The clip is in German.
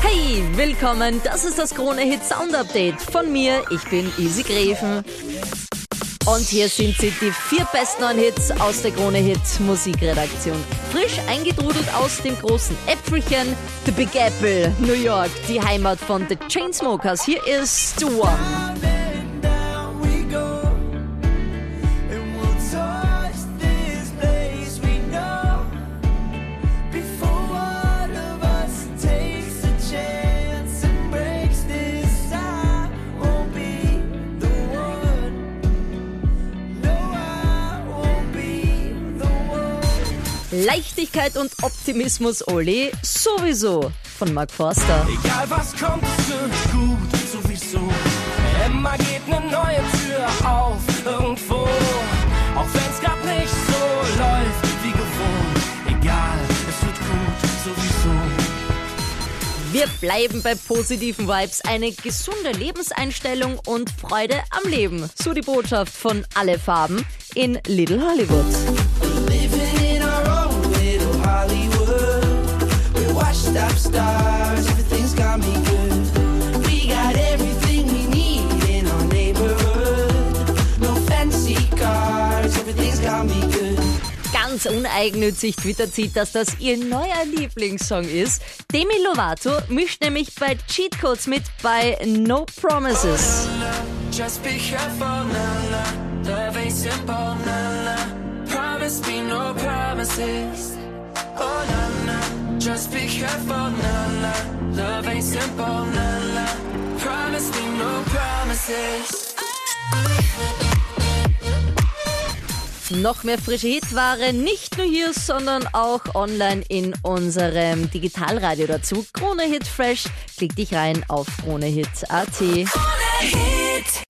Hey, willkommen. Das ist das Krone Hit Sound Update von mir. Ich bin Easy Greven. Und hier sind sie, die vier besten neuen Hits aus der Krone Hit Musikredaktion. Frisch eingedrudelt aus dem großen Äpfelchen, The Big Apple, New York, die Heimat von The Chainsmokers. Hier ist The One. Leichtigkeit und Optimismus, Oli, sowieso von Mark Forster. Egal was kommt, es wird gut, sowieso. Immer geht eine neue Tür auf, irgendwo. Auch wenn's grad nicht so läuft wie gewohnt. Egal, es wird gut, sowieso. Wir bleiben bei positiven Vibes, eine gesunde Lebenseinstellung und Freude am Leben. So die Botschaft von Alle Farben in Little Hollywood. Stars, everything's got me good. We got everything we need in our neighborhood. No fancy cars, everything's got me good. Ganz uneigennützig twittert sie, dass das ihr neuer Lieblingssong ist. Demi Lovato mischt nämlich bei Cheat Codes mit bei No Promises. Just be careful, na na. Love ain't simple, na na. Promise me no promises. Just be careful, na na. Love ain't simple, na na. Promise me no promises. Noch mehr frische Hitware, nicht nur hier, sondern auch online in unserem Digitalradio dazu. Krone Hit Fresh, klick dich rein auf kronehit.at. Hit.